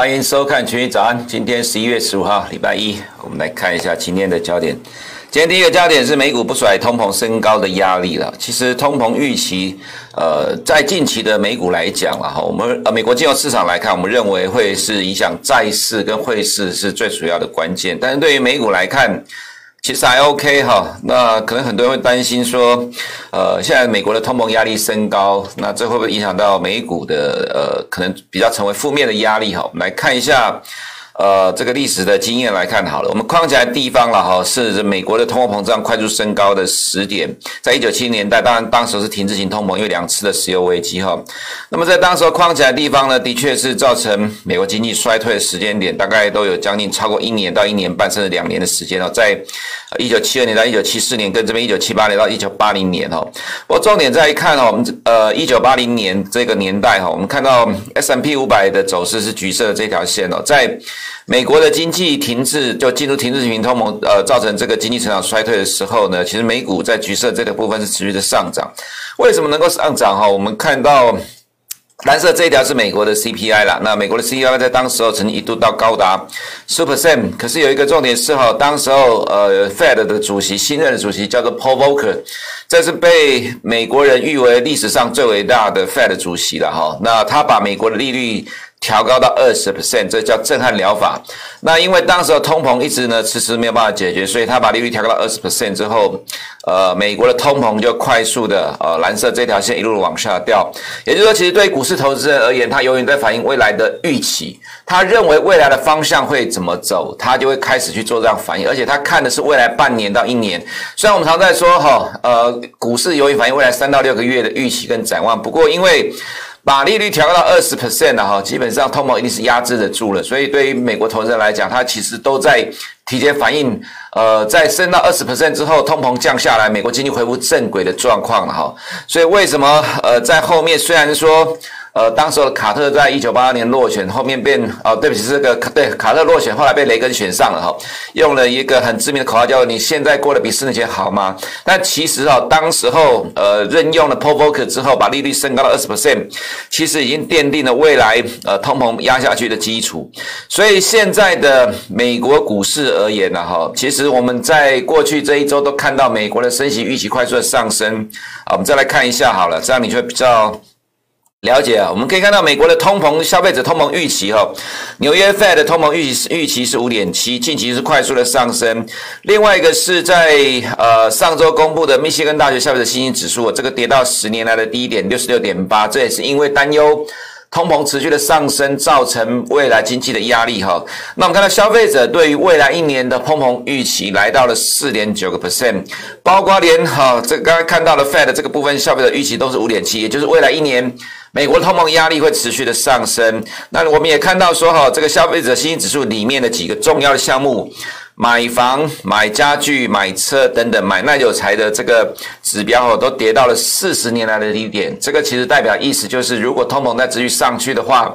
欢迎收看《群益早安》。今天十一月十五号，礼拜一，我们来看一下今天的焦点。今天第一个焦点是美股不甩通膨升高的压力了。其实通膨预期，呃，在近期的美股来讲了哈，我们呃美国金融市场来看，我们认为会是影响债市跟汇市是最主要的关键。但是对于美股来看，其实还 OK 哈，那可能很多人会担心说，呃，现在美国的通膨压力升高，那这会不会影响到美股的呃，可能比较成为负面的压力哈？我们来看一下。呃，这个历史的经验来看好了，我们框起来地方了哈，是美国的通货膨胀快速升高的时点，在一九七零年代，当然当时是停滞型通膨，因为两次的石油危机哈。那么在当时框起来地方呢，的确是造成美国经济衰退的时间点，大概都有将近超过一年到一年半，甚至两年的时间哦，在一九七二年到一九七四年，跟这边一九七八年到一九八零年哦。不过重点再一看哦，我们呃一九八零年这个年代哈，我们看到 S M P 五百的走势是橘色的这条线哦，在美国的经济停滞，就进入停滞型通膨，呃，造成这个经济成长衰退的时候呢，其实美股在橘色这个部分是持续的上涨。为什么能够上涨？哈，我们看到蓝色这一条是美国的 CPI 啦，那美国的 CPI 在当时候曾经一度到高达 super s a m 可是有一个重点是哈，当时候呃 Fed 的主席新任的主席叫做 Paul Volcker，这是被美国人誉为历史上最伟大的 Fed 主席了哈。那他把美国的利率调高到二十 percent，这叫震撼疗法。那因为当时的通膨一直呢迟迟没有办法解决，所以他把利率调高到二十 percent 之后，呃，美国的通膨就快速的呃蓝色这条线一路往下掉。也就是说，其实对股市投资人而言，他永远在反映未来的预期。他认为未来的方向会怎么走，他就会开始去做这样反应，而且他看的是未来半年到一年。虽然我们常在说哈，呃，股市永远反映未来三到六个月的预期跟展望，不过因为把利率调高到二十 percent 了哈，基本上通膨一定是压制得住了，所以对于美国投资人来讲，它其实都在提前反应，呃，在升到二十 percent 之后，通膨降下来，美国经济恢复正轨的状况了哈，所以为什么呃在后面虽然说。呃，当时卡特在一九八二年落选，后面变哦，对不起，这个对卡特落选，后来被雷根选上了哈，用了一个很知名的口号，叫“你现在过得比四年前好吗？”但其实啊，当时候呃任用了 Paul Volcker 之后，把利率升高了二十 percent，其实已经奠定了未来呃通膨压下去的基础。所以现在的美国股市而言呢，哈，其实我们在过去这一周都看到美国的升息预期快速的上升啊，我们再来看一下好了，这样你就比较。了解啊，我们可以看到美国的通膨消费者通膨预期哈，纽约 Fed 的通膨预期预期是五点七，近期是快速的上升。另外一个是在呃上周公布的密歇根大学消费者信心指数，这个跌到十年来的低点六十六点八，这也是因为担忧。通膨持续的上升，造成未来经济的压力哈。那我们看到消费者对于未来一年的通膨预期来到了四点九个 percent，包括连哈这刚刚看到的 Fed 这个部分消费者预期都是五点七，也就是未来一年美国通膨压力会持续的上升。那我们也看到说哈，这个消费者信心指数里面的几个重要的项目。买房、买家具、买车等等，买耐久材的这个指标哦，都跌到了四十年来的低点。这个其实代表意思就是，如果通膨再持续上去的话，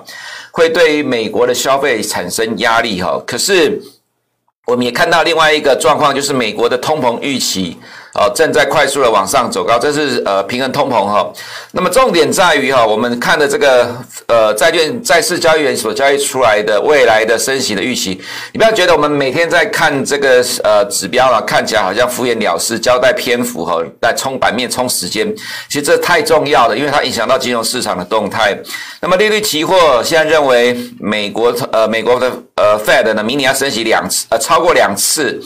会对于美国的消费产生压力哈。可是我们也看到另外一个状况，就是美国的通膨预期。哦，正在快速的往上走高，这是呃平衡通膨哈。那么重点在于哈，我们看的这个呃债券债市交易员所交易出来的未来的升息的预期，你不要觉得我们每天在看这个呃指标啊，看起来好像敷衍了事，交代篇幅哈，在冲版面冲时间，其实这太重要了，因为它影响到金融市场的动态。那么利率期货现在认为美国呃美国的呃 Fed 呢，明年要升息两次，呃超过两次，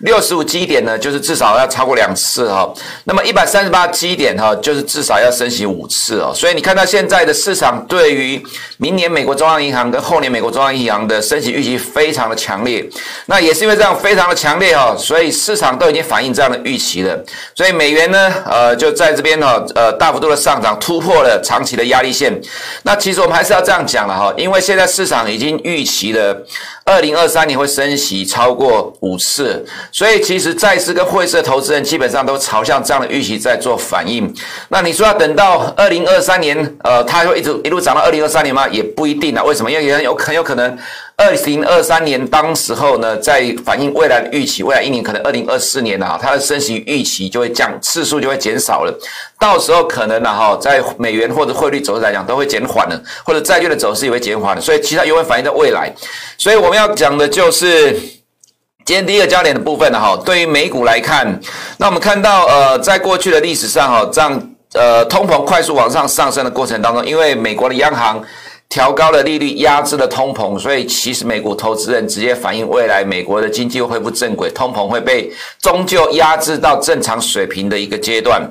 六十五基点呢，就是至少要超过两次。哈，那么一百三十八基点哈，就是至少要升息五次哦，所以你看到现在的市场对于明年美国中央银行跟后年美国中央银行的升息预期非常的强烈，那也是因为这样非常的强烈哈，所以市场都已经反映这样的预期了，所以美元呢，呃，就在这边哈，呃，大幅度的上涨，突破了长期的压力线。那其实我们还是要这样讲了哈，因为现在市场已经预期了。二零二三年会升息超过五次，所以其实债市跟汇市的投资人基本上都朝向这样的预期在做反应。那你说要等到二零二三年，呃，它会一直一路涨到二零二三年吗？也不一定啊。为什么？因为有很有很有可能。二零二三年当时候呢，在反映未来的预期，未来一年可能二零二四年啊，它的升息预期就会降，次数就会减少了。到时候可能呢，哈，在美元或者汇率走势来讲，都会减缓了，或者债券的走势也会减缓了。所以其他也会反映在未来。所以我们要讲的就是今天第一个焦点的部分呢，哈，对于美股来看，那我们看到呃，在过去的历史上哈，这样呃，通膨快速往上上升的过程当中，因为美国的央行。调高了利率，压制了通膨，所以其实美股投资人直接反映未来美国的经济恢复正轨，通膨会被终究压制到正常水平的一个阶段。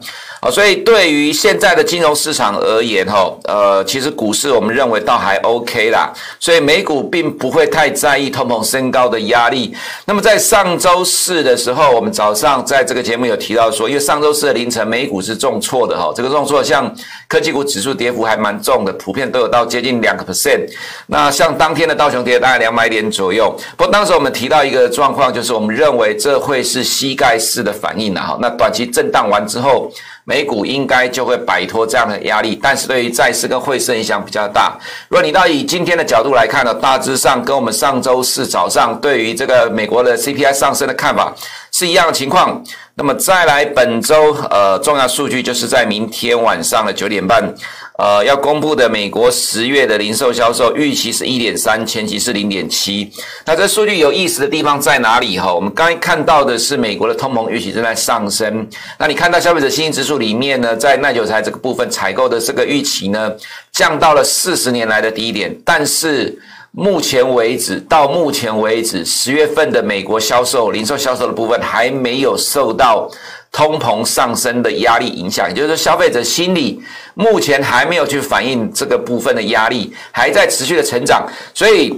所以对于现在的金融市场而言，哈，呃，其实股市我们认为倒还 OK 啦，所以美股并不会太在意通膨升高的压力。那么在上周四的时候，我们早上在这个节目有提到说，因为上周四的凌晨美股是重挫的，哈，这个重挫像科技股指数跌幅还蛮重的，普遍都有到接近两个 percent。那像当天的道琼跌大概两百点左右，不过当时我们提到一个状况，就是我们认为这会是膝盖式的反应了，哈，那短期震荡完之后。美股应该就会摆脱这样的压力，但是对于债市跟汇市影响比较大。如果你到以今天的角度来看呢，大致上跟我们上周四早上对于这个美国的 CPI 上升的看法是一样的情况。那么再来本周呃重要数据就是在明天晚上的九点半。呃，要公布的美国十月的零售销售预期是一点三，前期是零点七。那这数据有意思的地方在哪里？哈，我们刚才看到的是美国的通膨预期正在上升。那你看到消费者信心指数里面呢，在耐久材这个部分采购的这个预期呢，降到了四十年来的低点。但是目前为止，到目前为止，十月份的美国销售零售销售的部分还没有受到。通膨上升的压力影响，也就是说，消费者心理目前还没有去反映这个部分的压力，还在持续的成长，所以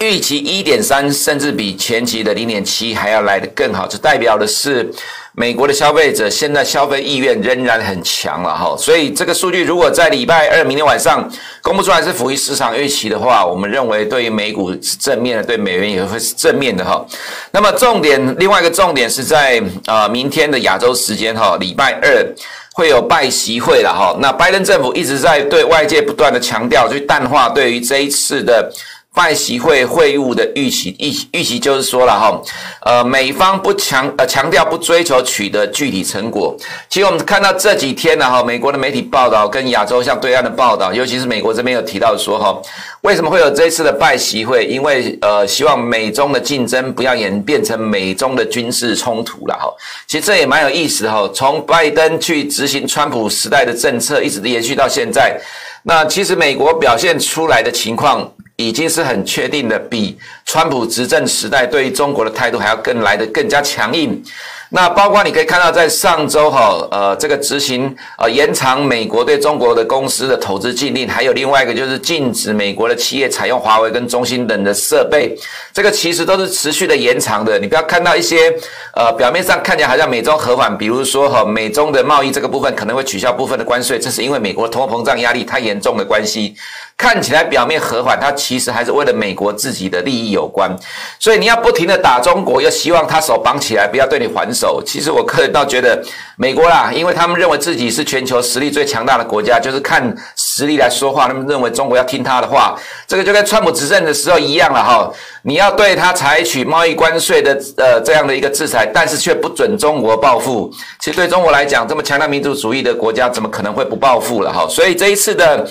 预期一点三，甚至比前期的零点七还要来得更好，这代表的是。美国的消费者现在消费意愿仍然很强了哈，所以这个数据如果在礼拜二明天晚上公布出来是符合市场预期的话，我们认为对于美股是正面的，对美元也会是正面的哈。那么重点，另外一个重点是在啊明天的亚洲时间哈，礼拜二会有拜习会了哈。那拜登政府一直在对外界不断的强调，去淡化对于这一次的。拜习会会务的预期预预期就是说了哈，呃，美方不强呃强调不追求取得具体成果。其实我们看到这几天呢哈，美国的媒体报道跟亚洲像对岸的报道，尤其是美国这边有提到说哈，为什么会有这次的拜习会？因为呃，希望美中的竞争不要演变成美中的军事冲突了哈。其实这也蛮有意思哈，从拜登去执行川普时代的政策，一直延续到现在，那其实美国表现出来的情况。已经是很确定的，比川普执政时代对于中国的态度还要更来得更加强硬。那包括你可以看到，在上周哈，呃，这个执行呃延长美国对中国的公司的投资禁令，还有另外一个就是禁止美国的企业采用华为跟中兴等的设备，这个其实都是持续的延长的。你不要看到一些呃表面上看起来好像美中和缓，比如说哈美中的贸易这个部分可能会取消部分的关税，这是因为美国通货膨胀压力太严重的关系。看起来表面和缓，它其实还是为了美国自己的利益有关。所以你要不停的打中国，又希望他手绑起来，不要对你还手。其实我个人倒觉得，美国啦，因为他们认为自己是全球实力最强大的国家，就是看实力来说话。他们认为中国要听他的话，这个就跟川普执政的时候一样了哈。你要对他采取贸易关税的呃这样的一个制裁，但是却不准中国报复。其实对中国来讲，这么强大民族主义的国家，怎么可能会不报复了哈？所以这一次的。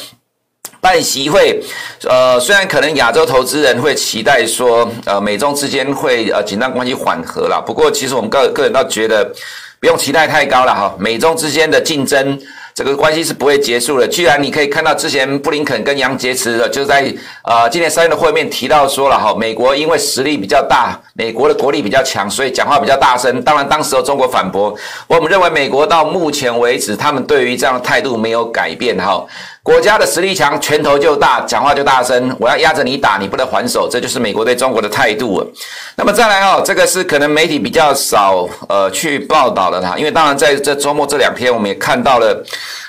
办席会，呃，虽然可能亚洲投资人会期待说，呃，美中之间会呃紧张关系缓和了，不过其实我们个个人倒觉得不用期待太高了哈，美中之间的竞争。这个关系是不会结束的。既然你可以看到之前布林肯跟杨洁篪的就在呃今年三月的会面提到说了哈，美国因为实力比较大，美国的国力比较强，所以讲话比较大声。当然当时候中国反驳，我们认为美国到目前为止，他们对于这样的态度没有改变哈。国家的实力强，拳头就大，讲话就大声。我要压着你打，你不能还手，这就是美国对中国的态度。那么再来哦，这个是可能媒体比较少呃去报道的哈，因为当然在这周末这两天，我们也看到了。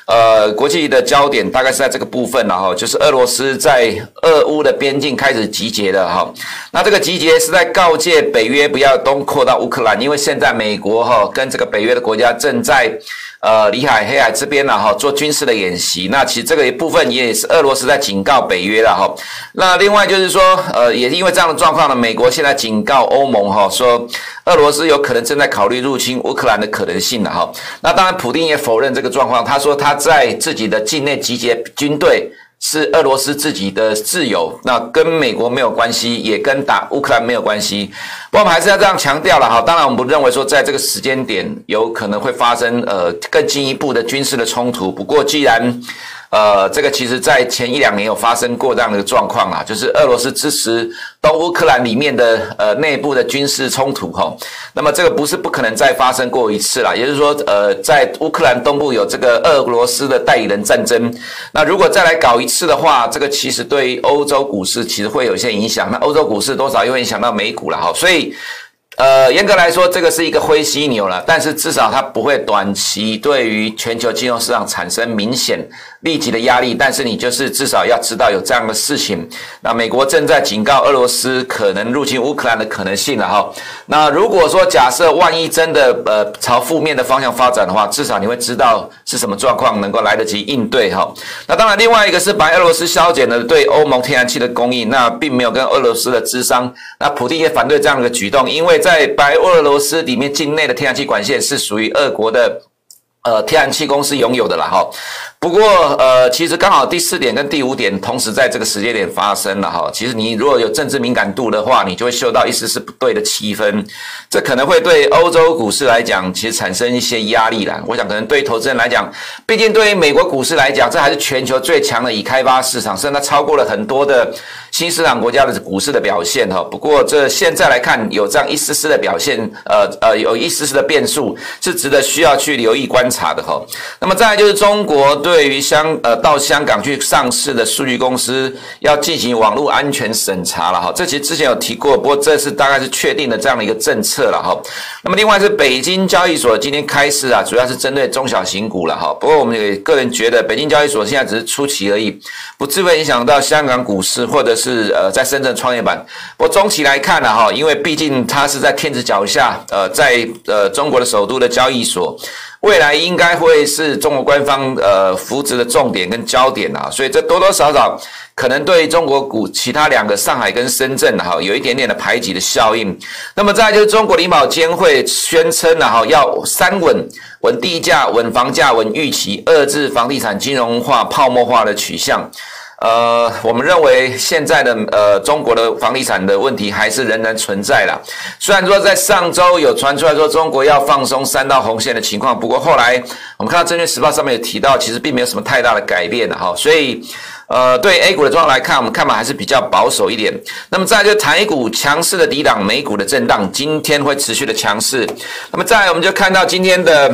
呃，国际的焦点大概是在这个部分了哈，就是俄罗斯在俄乌的边境开始集结了哈。那这个集结是在告诫北约不要东扩到乌克兰，因为现在美国哈跟这个北约的国家正在呃里海、黑海这边了哈，做军事的演习。那其实这个一部分也是俄罗斯在警告北约了哈。那另外就是说，呃，也是因为这样的状况呢，美国现在警告欧盟哈，说俄罗斯有可能正在考虑入侵乌克兰的可能性了哈。那当然，普丁也否认这个状况，他说他在自己的境内集结军队。是俄罗斯自己的自由，那跟美国没有关系，也跟打乌克兰没有关系。不过我们还是要这样强调了哈。当然，我们不认为说在这个时间点有可能会发生呃更进一步的军事的冲突。不过既然呃，这个其实，在前一两年有发生过这样的状况啊，就是俄罗斯支持东乌克兰里面的呃内部的军事冲突哈。那么这个不是不可能再发生过一次了，也就是说，呃，在乌克兰东部有这个俄罗斯的代理人战争。那如果再来搞一次的话，这个其实对于欧洲股市其实会有一些影响。那欧洲股市多少又会影响到美股了哈，所以。呃，严格来说，这个是一个灰犀牛了，但是至少它不会短期对于全球金融市场产生明显立即的压力。但是你就是至少要知道有这样的事情。那美国正在警告俄罗斯可能入侵乌克兰的可能性了哈。那如果说假设万一真的呃朝负面的方向发展的话，至少你会知道是什么状况，能够来得及应对哈。那当然，另外一个是白俄罗斯削减了对欧盟天然气的供应，那并没有跟俄罗斯的咨商。那普丁也反对这样的举动，因为。在白俄罗斯里面境内的天然气管线是属于俄国的呃天然气公司拥有的啦哈。不过，呃，其实刚好第四点跟第五点同时在这个时间点发生了哈。其实你如果有政治敏感度的话，你就会嗅到一丝丝不对的气氛，这可能会对欧洲股市来讲，其实产生一些压力啦。我想，可能对投资人来讲，毕竟对于美国股市来讲，这还是全球最强的已开发市场，甚至它超过了很多的新市场国家的股市的表现哈。不过，这现在来看，有这样一丝丝的表现，呃呃，有一丝丝的变数，是值得需要去留意观察的哈。那么，再来就是中国对。对于香呃到香港去上市的数据公司要进行网络安全审查了哈，这其实之前有提过，不过这次大概是确定的这样的一个政策了哈。那么另外是北京交易所今天开市啊，主要是针对中小型股了哈。不过我们也个人觉得，北京交易所现在只是初期而已，不至于影响到香港股市或者是呃在深圳创业板。不过中期来看呢哈，因为毕竟它是在天子脚下，呃在呃中国的首都的交易所。未来应该会是中国官方呃扶植的重点跟焦点啊，所以这多多少少可能对中国股其他两个上海跟深圳哈有一点点的排挤的效应。那么再就是中国银保监会宣称了哈要三稳：稳地价、稳房价、稳预期，遏制房地产金融化、泡沫化的取向。呃，我们认为现在的呃中国的房地产的问题还是仍然存在啦。虽然说在上周有传出来说中国要放松三道红线的情况，不过后来我们看到《证券时报》上面有提到，其实并没有什么太大的改变的哈。所以呃，对 A 股的状况来看，我们看法还是比较保守一点。那么再来就台股强势的抵挡美股的震荡，今天会持续的强势。那么再来我们就看到今天的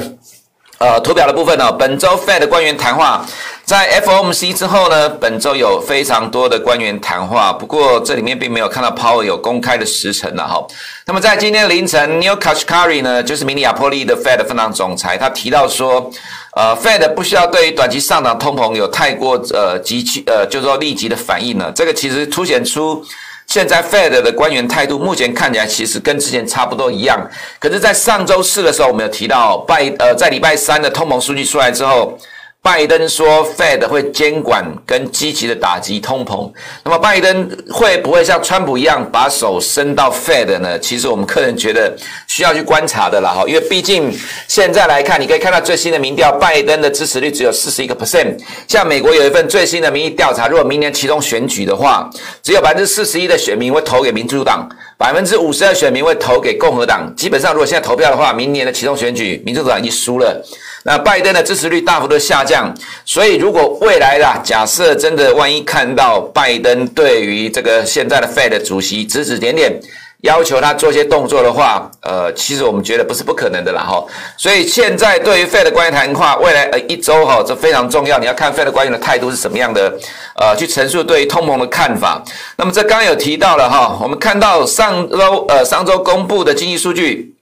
呃图表的部分呢，本周 Fed 的官员谈话。在 FOMC 之后呢，本周有非常多的官员谈话，不过这里面并没有看到 Powell 有公开的时辰了哈。那么在今天凌晨，New Kashkari 呢，就是明尼亚波利的 Fed 分行总裁，他提到说，呃，Fed 不需要对于短期上涨通膨有太过呃急剧呃，就是说立即的反应了。这个其实凸显出现在 Fed 的官员态度，目前看起来其实跟之前差不多一样。可是，在上周四的时候，我们有提到拜呃，在礼拜三的通膨数据出来之后。拜登说，Fed 会监管跟积极的打击通膨。那么，拜登会不会像川普一样把手伸到 Fed 呢？其实我们个人觉得需要去观察的啦，哈，因为毕竟现在来看，你可以看到最新的民调，拜登的支持率只有四十一个 percent。像美国有一份最新的民意调查，如果明年期中选举的话，只有百分之四十一的选民会投给民主党，百分之五十的选民会投给共和党。基本上，如果现在投票的话，明年的期中选举，民主党已经输了。那拜登的支持率大幅度下降，所以如果未来啦，假设真的万一看到拜登对于这个现在的 Fed 主席指指点点，要求他做些动作的话，呃，其实我们觉得不是不可能的啦哈。所以现在对于 Fed 官员谈话，未来呃一周哈，这非常重要，你要看 Fed 官员的态度是什么样的，呃，去陈述对于通膨的看法。那么这刚刚有提到了哈，我们看到上周呃上周公布的经济数据。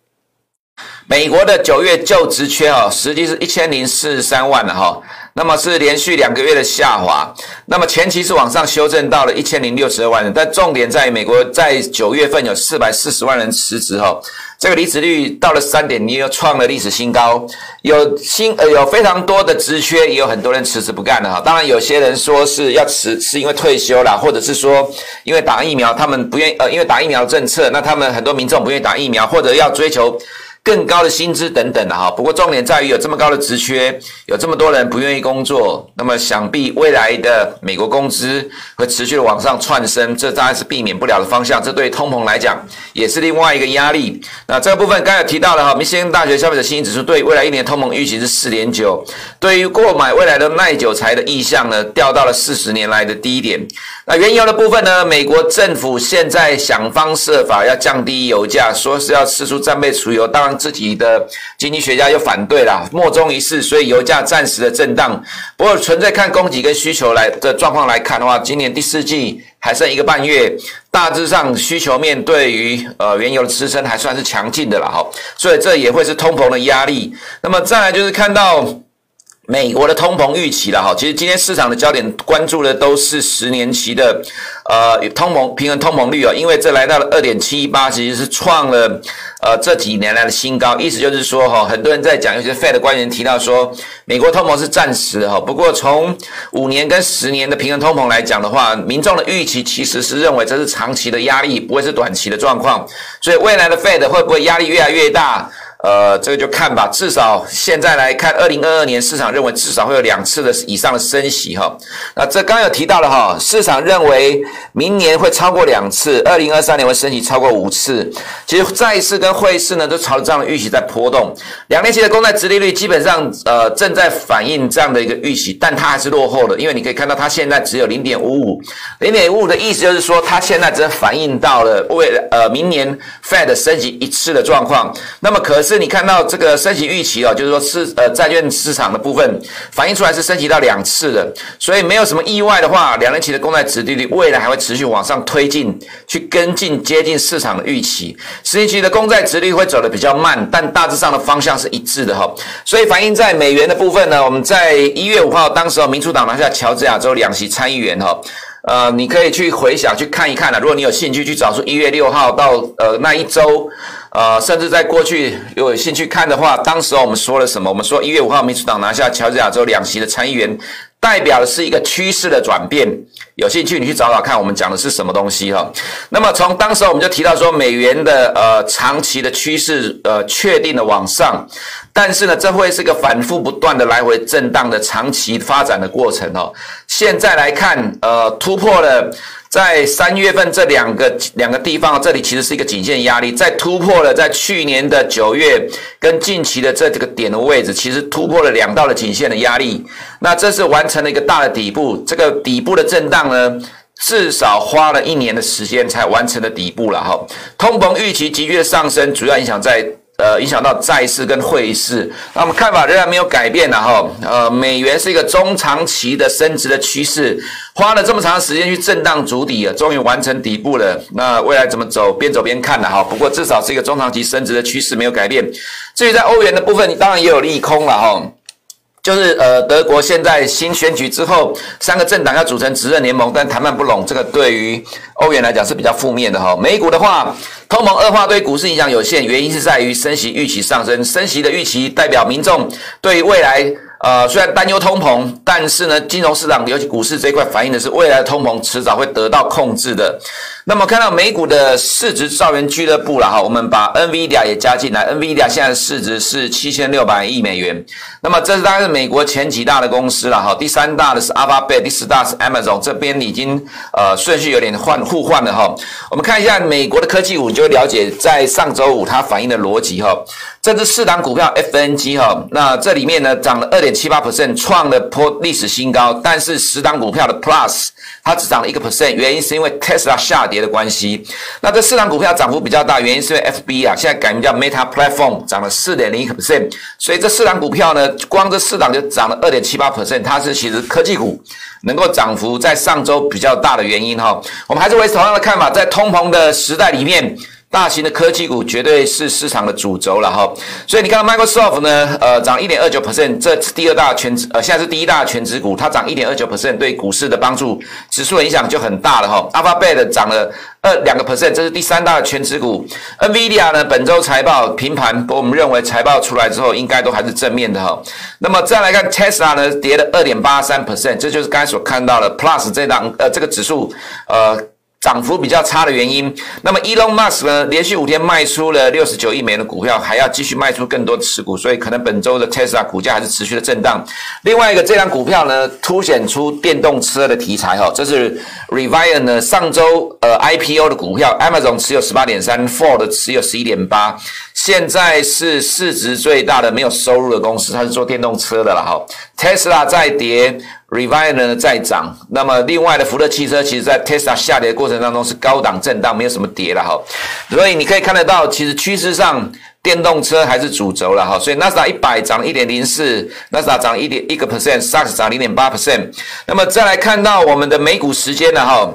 美国的九月就职缺啊，实际是一千零四十三万了哈。那么是连续两个月的下滑。那么前期是往上修正到了一千零六十二万人，但重点在于美国在九月份有四百四十万人辞职哈。这个离职率到了三点零，又创了历史新高。有新呃有非常多的职缺，也有很多人辞职不干了哈。当然，有些人说是要辞，是因为退休了，或者是说因为打疫苗，他们不愿意呃，因为打疫苗政策，那他们很多民众不愿意打疫苗，或者要追求。更高的薪资等等的哈，不过重点在于有这么高的职缺，有这么多人不愿意工作，那么想必未来的美国工资会持续的往上窜升，这当然是避免不了的方向。这对通膨来讲也是另外一个压力。那这个部分刚才有提到了哈，密歇根大学消费者信心指数对未来一年通膨预期是四点九，对于购买未来的耐久财的意向呢，掉到了四十年来的低点。那原油的部分呢，美国政府现在想方设法要降低油价，说是要释出战备储油，当然。自己的经济学家又反对了，莫衷一是，所以油价暂时的震荡。不过，纯粹看供给跟需求来的状况来看的话，今年第四季还剩一个半月，大致上需求面对于呃原油的支撑还算是强劲的了哈，所以这也会是通膨的压力。那么再来就是看到。美国的通膨预期了哈，其实今天市场的焦点关注的都是十年期的，呃，通膨平衡通膨率啊，因为这来到了二点七八，其实是创了呃这几年来的新高。意思就是说哈，很多人在讲，有些 Fed 的官员提到说，美国通膨是暂时哈，不过从五年跟十年的平衡通膨来讲的话，民众的预期其实是认为这是长期的压力，不会是短期的状况。所以未来的 Fed 会不会压力越来越大？呃，这个就看吧。至少现在来看，二零二二年市场认为至少会有两次的以上的升息哈。那这刚刚有提到了哈，市场认为明年会超过两次，二零二三年会升息超过五次。其实债市跟汇市呢都朝着这样的预期在波动。两年期的公债殖利率基本上呃正在反映这样的一个预期，但它还是落后的，因为你可以看到它现在只有零点五五，零点五五的意思就是说它现在只反映到了为呃明年 Fed 升息一次的状况。那么可是。你看到这个升息预期哦，就是说是呃债券市场的部分反映出来是升息到两次的，所以没有什么意外的话，两年期的公债殖利率未来还会持续往上推进，去跟进接近市场的预期。十年期的公债殖利率会走得比较慢，但大致上的方向是一致的哈。所以反映在美元的部分呢，我们在一月五号，当时民主党拿下乔治亚州两席参议员哈，呃，你可以去回想去看一看了。如果你有兴趣去找出一月六号到呃那一周。呃，甚至在过去有兴趣看的话，当时我们说了什么？我们说一月五号，民主党拿下乔治亚州两席的参议员，代表的是一个趋势的转变。有兴趣你去找找看，我们讲的是什么东西哈？那么从当时我们就提到说，美元的呃长期的趋势呃确定的往上，但是呢，这会是一个反复不断的来回震荡的长期发展的过程哦。现在来看，呃，突破了。在三月份这两个两个地方，这里其实是一个颈线压力，在突破了在去年的九月跟近期的这几个点的位置，其实突破了两道的颈线的压力。那这是完成了一个大的底部，这个底部的震荡呢，至少花了一年的时间才完成的底部了哈。通膨预期急剧的上升，主要影响在。呃，影响到债市跟汇市，那我们看法仍然没有改变的哈。呃，美元是一个中长期的升值的趋势，花了这么长的时间去震荡筑底啊，终于完成底部了。那未来怎么走，边走边看的哈。不过至少是一个中长期升值的趋势没有改变。至于在欧元的部分，当然也有利空了哈。就是呃，德国现在新选举之后，三个政党要组成执政联盟，但谈判不拢，这个对于欧元来讲是比较负面的哈。美股的话，通膨恶化对股市影响有限，原因是在于升息预期上升，升息的预期代表民众对于未来。呃，虽然担忧通膨，但是呢，金融市场尤其股市这一块反映的是未来通膨迟早会得到控制的。那么看到美股的市值造元俱乐部了哈，我们把 NVIDIA 也加进来，NVIDIA 现在市值是七千六百亿美元。那么这是大概是美国前几大的公司了哈，第三大的是 Alphabet，第四大是 Amazon，这边已经呃顺序有点换互换了哈。我们看一下美国的科技股，你就会了解在上周五它反映的逻辑哈。这是四档股票 FNG 哈，那这里面呢涨了二点七八 percent，创了破历史新高。但是十档股票的 Plus 它只涨了一个 percent，原因是因为 Tesla 下跌的关系。那这四档股票涨幅比较大，原因是 FB 啊现在改名叫 Meta Platform，涨了四点零一个 percent。所以这四档股票呢，光这四档就涨了二点七八 percent，它是其实科技股能够涨幅在上周比较大的原因哈。我们还是维持同样的看法，在通膨的时代里面。大型的科技股绝对是市场的主轴了哈，所以你看到 Microsoft 呢，呃，涨一点二九 percent，这第二大全值，呃，现在是第一大全值股，它涨一点二九 percent，对股市的帮助，指数影响就很大了哈。Alphabet 涨了二两个 percent，这是第三大全职股。NVIDIA 呢，本周财报平盘，不过我们认为财报出来之后，应该都还是正面的哈。那么再来看 Tesla 呢，跌了二点八三 percent，这就是刚才所看到的 Plus 这档呃这个指数呃。涨幅比较差的原因，那么 Elon Musk 呢，连续五天卖出了六十九亿美元的股票，还要继续卖出更多的持股，所以可能本周的 Tesla 股价还是持续的震荡。另外一个，这张股票呢，凸显出电动车的题材哈，这是 Rivian 呢上周呃 IPO 的股票，Amazon 持有十八点三，Ford 持有十一点八，现在是市值最大的没有收入的公司，它是做电动车的了哈。Tesla 在跌。Revive 呢在涨，那么另外的福特汽车，其实在 Tesla 下跌的过程当中是高档震荡，没有什么跌了哈。所以你可以看得到，其实趋势上电动车还是主轴了哈。所以纳斯达一百涨一点零四，纳斯达涨一点一个 percent，SAX 涨零点八 percent。那么再来看到我们的美股时间了哈。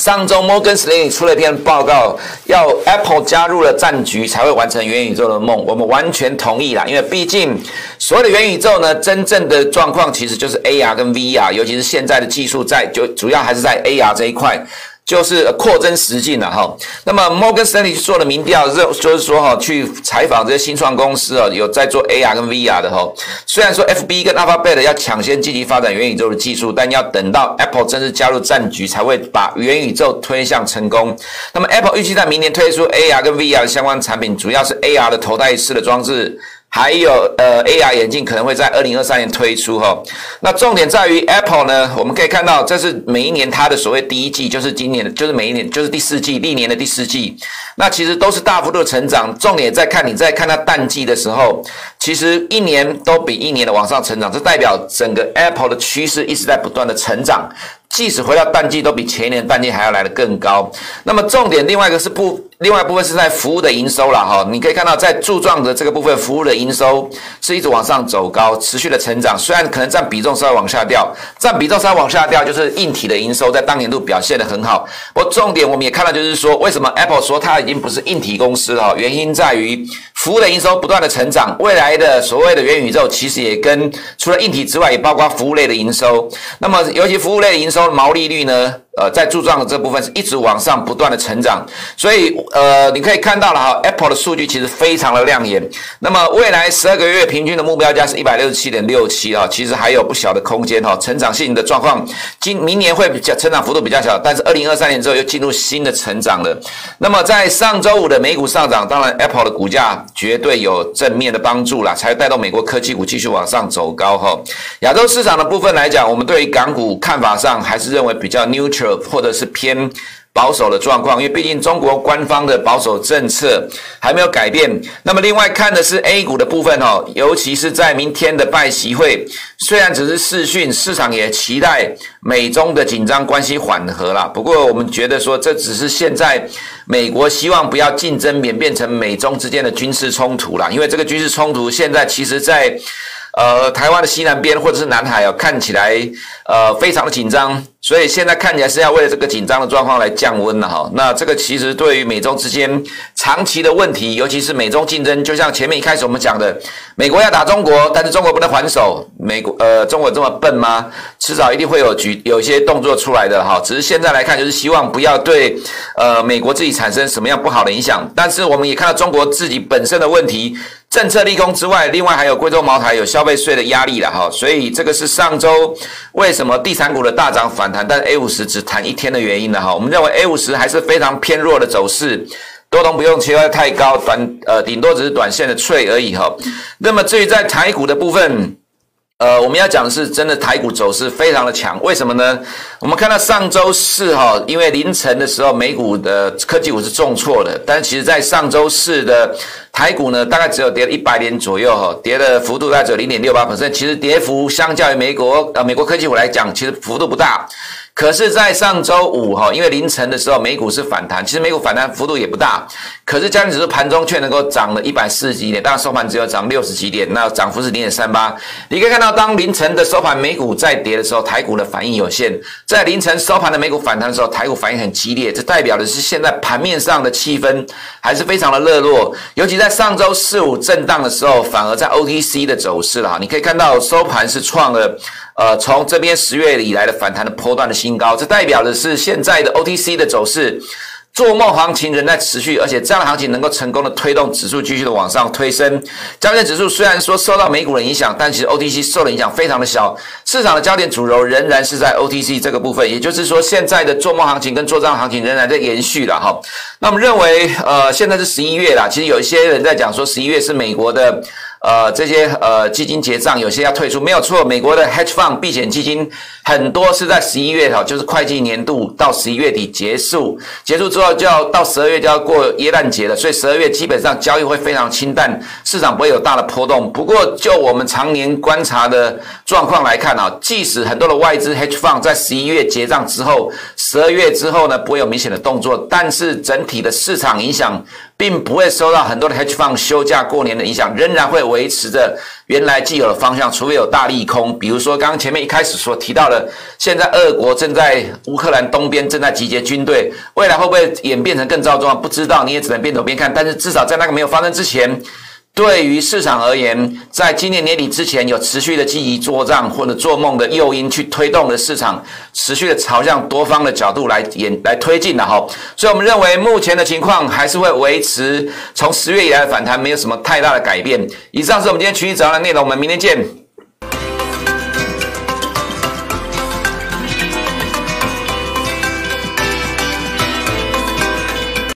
上周摩根斯林出了一篇报告，要 Apple 加入了战局才会完成元宇宙的梦。我们完全同意啦，因为毕竟所有的元宇宙呢，真正的状况其实就是 AR 跟 VR，尤其是现在的技术在就主要还是在 AR 这一块。就是扩增实境了哈，那么摩根士丹利去做了民调，是就是说哈，去采访这些新创公司啊，有在做 AR 跟 VR 的哈。虽然说 FB 跟 Alphabet 要抢先积极发展元宇宙的技术，但要等到 Apple 正式加入战局，才会把元宇宙推向成功。那么 Apple 预计在明年推出 AR 跟 VR 的相关产品，主要是 AR 的头戴式的装置。还有呃，AR 眼镜可能会在二零二三年推出哈。那重点在于 Apple 呢，我们可以看到，这是每一年它的所谓第一季，就是今年的，就是每一年，就是第四季，历年的第四季。那其实都是大幅度成长。重点在看你在看它淡季的时候，其实一年都比一年的往上成长，这代表整个 Apple 的趋势一直在不断的成长。即使回到淡季，都比前一年淡季还要来得更高。那么重点，另外一个是不，另外一部分是在服务的营收了哈。你可以看到，在柱状的这个部分，服务的营收是一直往上走高，持续的成长。虽然可能占比重稍微往下掉，占比重稍微往下掉，就是硬体的营收在当年度表现得很好。不过重点我们也看到，就是说为什么 Apple 说它已经不是硬体公司了？原因在于服务的营收不断的成长，未来的所谓的元宇宙其实也跟除了硬体之外，也包括服务类的营收。那么尤其服务类的营收。毛利率呢？呃，在柱状的这部分是一直往上不断的成长，所以呃，你可以看到了哈，Apple 的数据其实非常的亮眼。那么未来十二个月平均的目标价是一百六十七点六七啊，其实还有不小的空间哈。成长性的状况，今明年会比较成长幅度比较小，但是二零二三年之后又进入新的成长了。那么在上周五的美股上涨，当然 Apple 的股价绝对有正面的帮助啦，才带动美国科技股继续往上走高哈。亚洲市场的部分来讲，我们对于港股看法上还是认为比较 neutral。或者是偏保守的状况，因为毕竟中国官方的保守政策还没有改变。那么另外看的是 A 股的部分哦，尤其是在明天的拜习会，虽然只是视讯，市场也期待美中的紧张关系缓和啦。不过我们觉得说，这只是现在美国希望不要竞争免变成美中之间的军事冲突啦，因为这个军事冲突现在其实在。呃，台湾的西南边或者是南海啊，看起来呃非常的紧张，所以现在看起来是要为了这个紧张的状况来降温了哈。那这个其实对于美中之间长期的问题，尤其是美中竞争，就像前面一开始我们讲的，美国要打中国，但是中国不能还手，美国呃中国这么笨吗？迟早一定会有举有一些动作出来的哈。只是现在来看，就是希望不要对呃美国自己产生什么样不好的影响。但是我们也看到中国自己本身的问题。政策利空之外，另外还有贵州茅台有消费税的压力了哈，所以这个是上周为什么地产股的大涨反弹，但 A 五十只弹一天的原因了哈。我们认为 A 五十还是非常偏弱的走势，多头不用期待太高，短呃顶多只是短线的脆而已哈。那么至于在台股的部分。呃，我们要讲的是，真的台股走势非常的强，为什么呢？我们看到上周四哈，因为凌晨的时候美股的科技股是重挫的，但其实在上周四的台股呢，大概只有跌了一百点左右哈，跌的幅度大概只有零点六八其实跌幅相较于美国呃美国科技股来讲，其实幅度不大。可是，在上周五哈，因为凌晨的时候美股是反弹，其实美股反弹幅度也不大，可是加权指数盘中却能够涨了一百四十几点，当然收盘只有涨六十几点，那涨幅是零点三八。你可以看到，当凌晨的收盘美股在跌的时候，台股的反应有限；在凌晨收盘的美股反弹的时候，台股反应很激烈，这代表的是现在盘面上的气氛还是非常的热络，尤其在上周四五震荡的时候，反而在 OTC 的走势了哈，你可以看到收盘是创了。呃，从这边十月以来的反弹的波段的新高，这代表的是现在的 OTC 的走势，做梦行情仍在持续，而且这样的行情能够成功的推动指数继续的往上推升。加权指数虽然说受到美股的影响，但其实 OTC 受的影响非常的小，市场的焦点主流仍然是在 OTC 这个部分，也就是说，现在的做梦行情跟做账行情仍然在延续了哈。那我们认为，呃，现在是十一月啦，其实有一些人在讲说十一月是美国的。呃，这些呃基金结账，有些要退出，没有错。美国的 hedge fund 避险基金很多是在十一月哈，就是会计年度到十一月底结束，结束之后就要到十二月就要过耶诞节了，所以十二月基本上交易会非常清淡，市场不会有大的波动。不过就我们常年观察的状况来看啊，即使很多的外资 hedge fund 在十一月结账之后，十二月之后呢不会有明显的动作，但是整体的市场影响。并不会受到很多的 hedge fund 休假过年的影响，仍然会维持着原来既有的方向，除非有大利空。比如说，刚刚前面一开始所提到的，现在俄国正在乌克兰东边正在集结军队，未来会不会演变成更糟糕？不知道，你也只能边走边看。但是至少在那个没有发生之前。对于市场而言，在今年年底之前，有持续的积极做账或者做梦的诱因去推动的市场，持续的朝向多方的角度来演来推进的哈。所以我们认为目前的情况还是会维持从十月以来的反弹，没有什么太大的改变。以上是我们今天群益早上的内容，我们明天见。